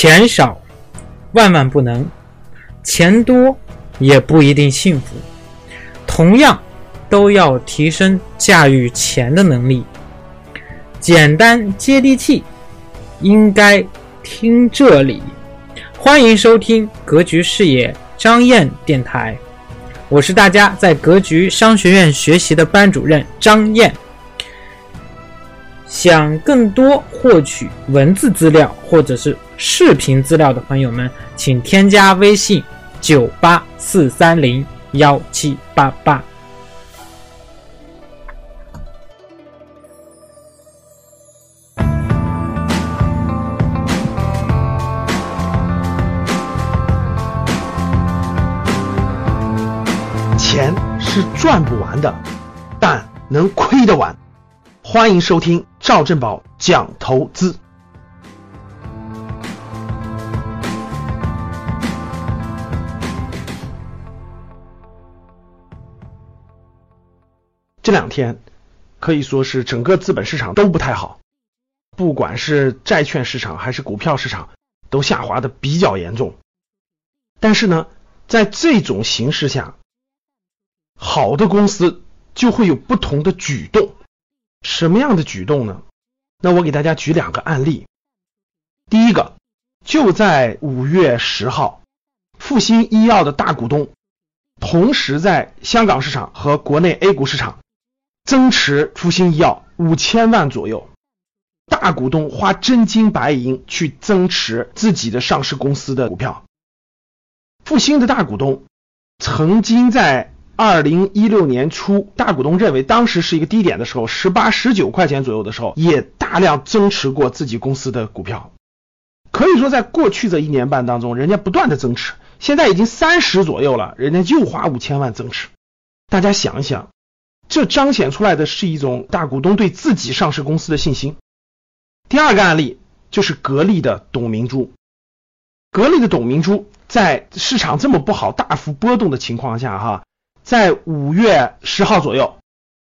钱少万万不能，钱多也不一定幸福。同样，都要提升驾驭钱的能力。简单接地气，应该听这里。欢迎收听格局视野张燕电台，我是大家在格局商学院学习的班主任张燕。想更多获取文字资料或者是视频资料的朋友们，请添加微信九八四三零幺七八八。钱是赚不完的，但能亏得完。欢迎收听赵振宝讲投资。这两天可以说是整个资本市场都不太好，不管是债券市场还是股票市场，都下滑的比较严重。但是呢，在这种形势下，好的公司就会有不同的举动。什么样的举动呢？那我给大家举两个案例。第一个，就在五月十号，复星医药的大股东同时在香港市场和国内 A 股市场增持复星医药五千万左右。大股东花真金白银去增持自己的上市公司的股票。复星的大股东曾经在。二零一六年初，大股东认为当时是一个低点的时候，十八、十九块钱左右的时候，也大量增持过自己公司的股票。可以说，在过去这一年半当中，人家不断的增持，现在已经三十左右了，人家又花五千万增持。大家想一想，这彰显出来的是一种大股东对自己上市公司的信心。第二个案例就是格力的董明珠，格力的董明珠在市场这么不好、大幅波动的情况下，哈。在五月十号左右，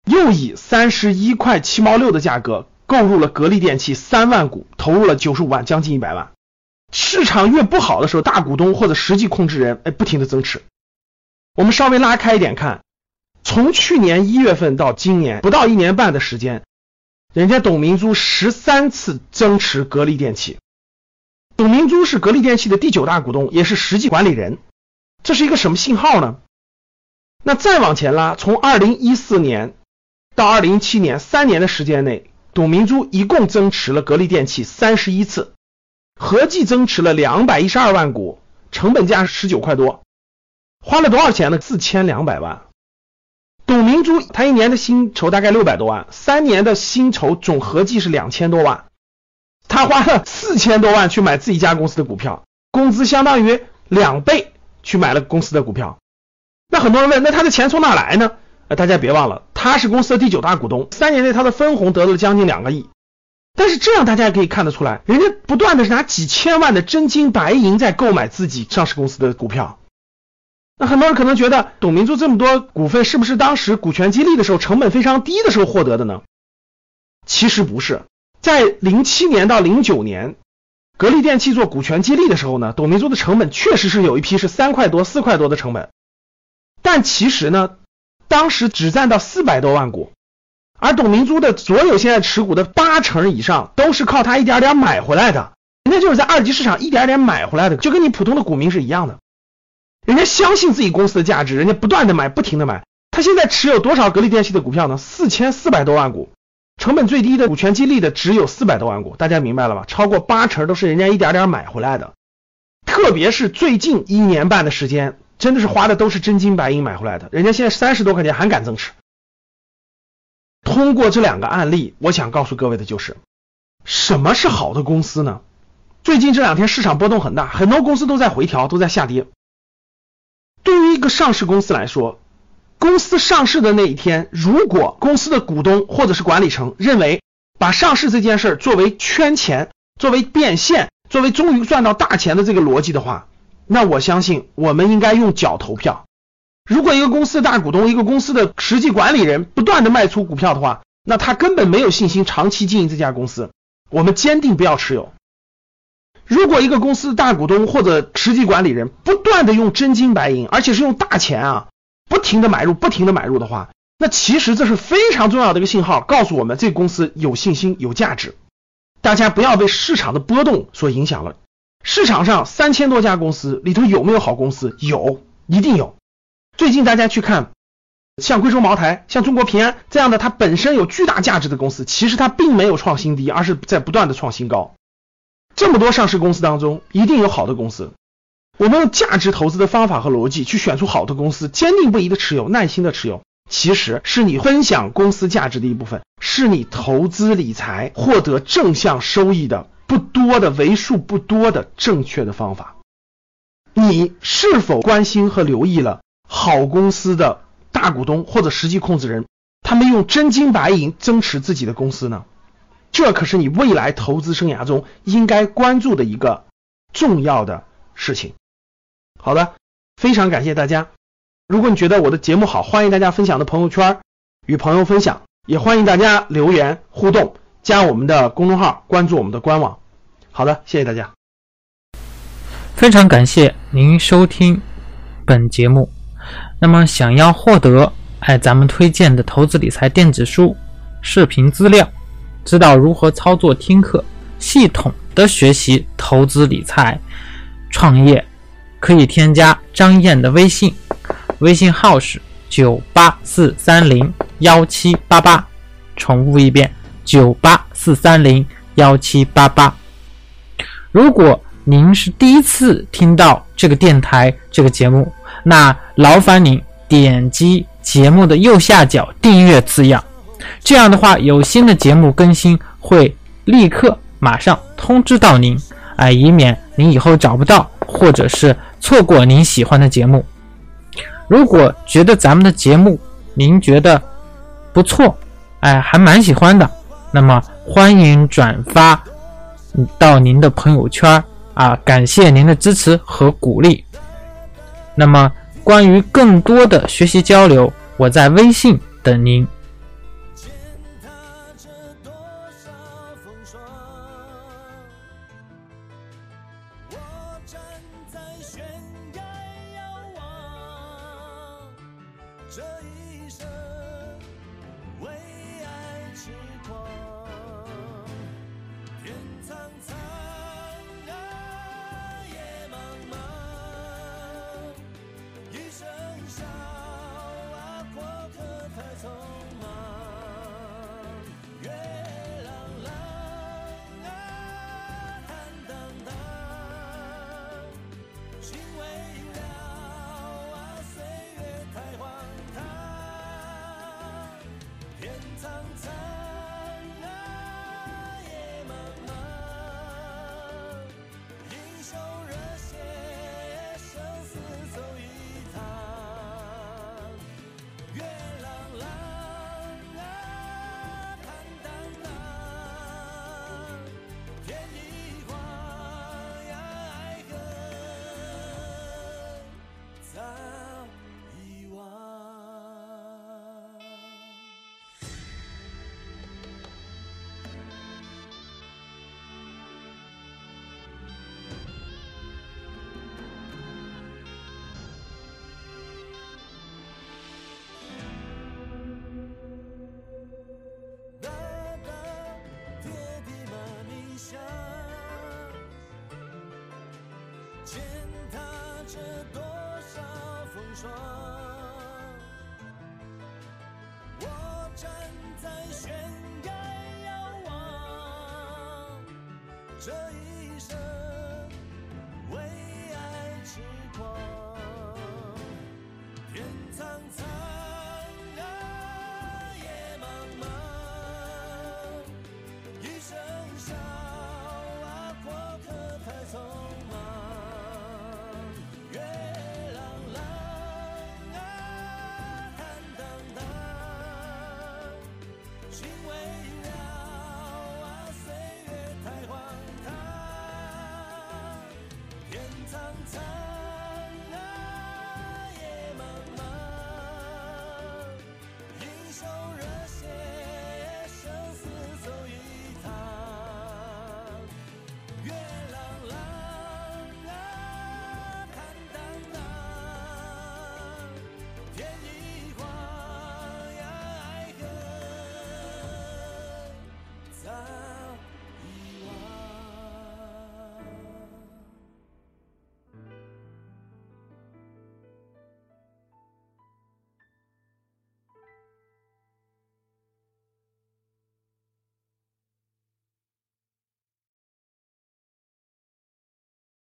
又以三十一块七毛六的价格购入了格力电器三万股，投入了九十五万，将近一百万。市场越不好的时候，大股东或者实际控制人哎，不停的增持。我们稍微拉开一点看，从去年一月份到今年不到一年半的时间，人家董明珠十三次增持格力电器。董明珠是格力电器的第九大股东，也是实际管理人。这是一个什么信号呢？那再往前拉，从二零一四年到二零一七年三年的时间内，董明珠一共增持了格力电器三十一次，合计增持了两百一十二万股，成本价是十九块多，花了多少钱呢？四千两百万。董明珠她一年的薪酬大概六百多万，三年的薪酬总合计是两千多万，他花了四千多万去买自己家公司的股票，工资相当于两倍去买了公司的股票。那很多人问，那他的钱从哪来呢？呃，大家别忘了，他是公司的第九大股东，三年内他的分红得了将近两个亿。但是这样大家也可以看得出来，人家不断的是拿几千万的真金白银在购买自己上市公司的股票。那很多人可能觉得，董明珠这么多股份是不是当时股权激励的时候成本非常低的时候获得的呢？其实不是，在零七年到零九年，格力电器做股权激励的时候呢，董明珠的成本确实是有一批是三块多、四块多的成本。但其实呢，当时只占到四百多万股，而董明珠的所有现在持股的八成以上都是靠他一点点买回来的，人家就是在二级市场一点点买回来的，就跟你普通的股民是一样的。人家相信自己公司的价值，人家不断的买，不停的买。他现在持有多少格力电器的股票呢？四千四百多万股，成本最低的股权激励的只有四百多万股，大家明白了吧？超过八成都是人家一点点买回来的，特别是最近一年半的时间。真的是花的都是真金白银买回来的，人家现在三十多块钱还敢增持。通过这两个案例，我想告诉各位的就是，什么是好的公司呢？最近这两天市场波动很大，很多公司都在回调，都在下跌。对于一个上市公司来说，公司上市的那一天，如果公司的股东或者是管理层认为把上市这件事儿作为圈钱、作为变现、作为终于赚到大钱的这个逻辑的话，那我相信，我们应该用脚投票。如果一个公司的大股东、一个公司的实际管理人不断的卖出股票的话，那他根本没有信心长期经营这家公司。我们坚定不要持有。如果一个公司的大股东或者实际管理人不断的用真金白银，而且是用大钱啊，不停的买入，不停的买入的话，那其实这是非常重要的一个信号，告诉我们这个公司有信心、有价值。大家不要被市场的波动所影响了。市场上三千多家公司里头有没有好公司？有，一定有。最近大家去看，像贵州茅台、像中国平安这样的，它本身有巨大价值的公司，其实它并没有创新低，而是在不断的创新高。这么多上市公司当中，一定有好的公司。我们用价值投资的方法和逻辑去选出好的公司，坚定不移的持有，耐心的持有，其实是你分享公司价值的一部分，是你投资理财获得正向收益的不多的为数不多的正确的方法。你是否关心和留意了好公司的大股东或者实际控制人，他们用真金白银增持自己的公司呢？这可是你未来投资生涯中应该关注的一个重要的事情。好的，非常感谢大家。如果你觉得我的节目好，欢迎大家分享到朋友圈，与朋友分享，也欢迎大家留言互动，加我们的公众号，关注我们的官网。好的，谢谢大家。非常感谢您收听本节目。那么，想要获得哎咱们推荐的投资理财电子书、视频资料。知道如何操作听课，系统的学习投资理财、创业，可以添加张燕的微信，微信号是九八四三零幺七八八，重复一遍九八四三零幺七八八。如果您是第一次听到这个电台这个节目，那劳烦您点击节目的右下角订阅字样。这样的话，有新的节目更新会立刻马上通知到您，哎，以免您以后找不到或者是错过您喜欢的节目。如果觉得咱们的节目您觉得不错，哎，还蛮喜欢的，那么欢迎转发到您的朋友圈啊，感谢您的支持和鼓励。那么关于更多的学习交流，我在微信等您。这一生，为我站在悬崖遥望，这一生。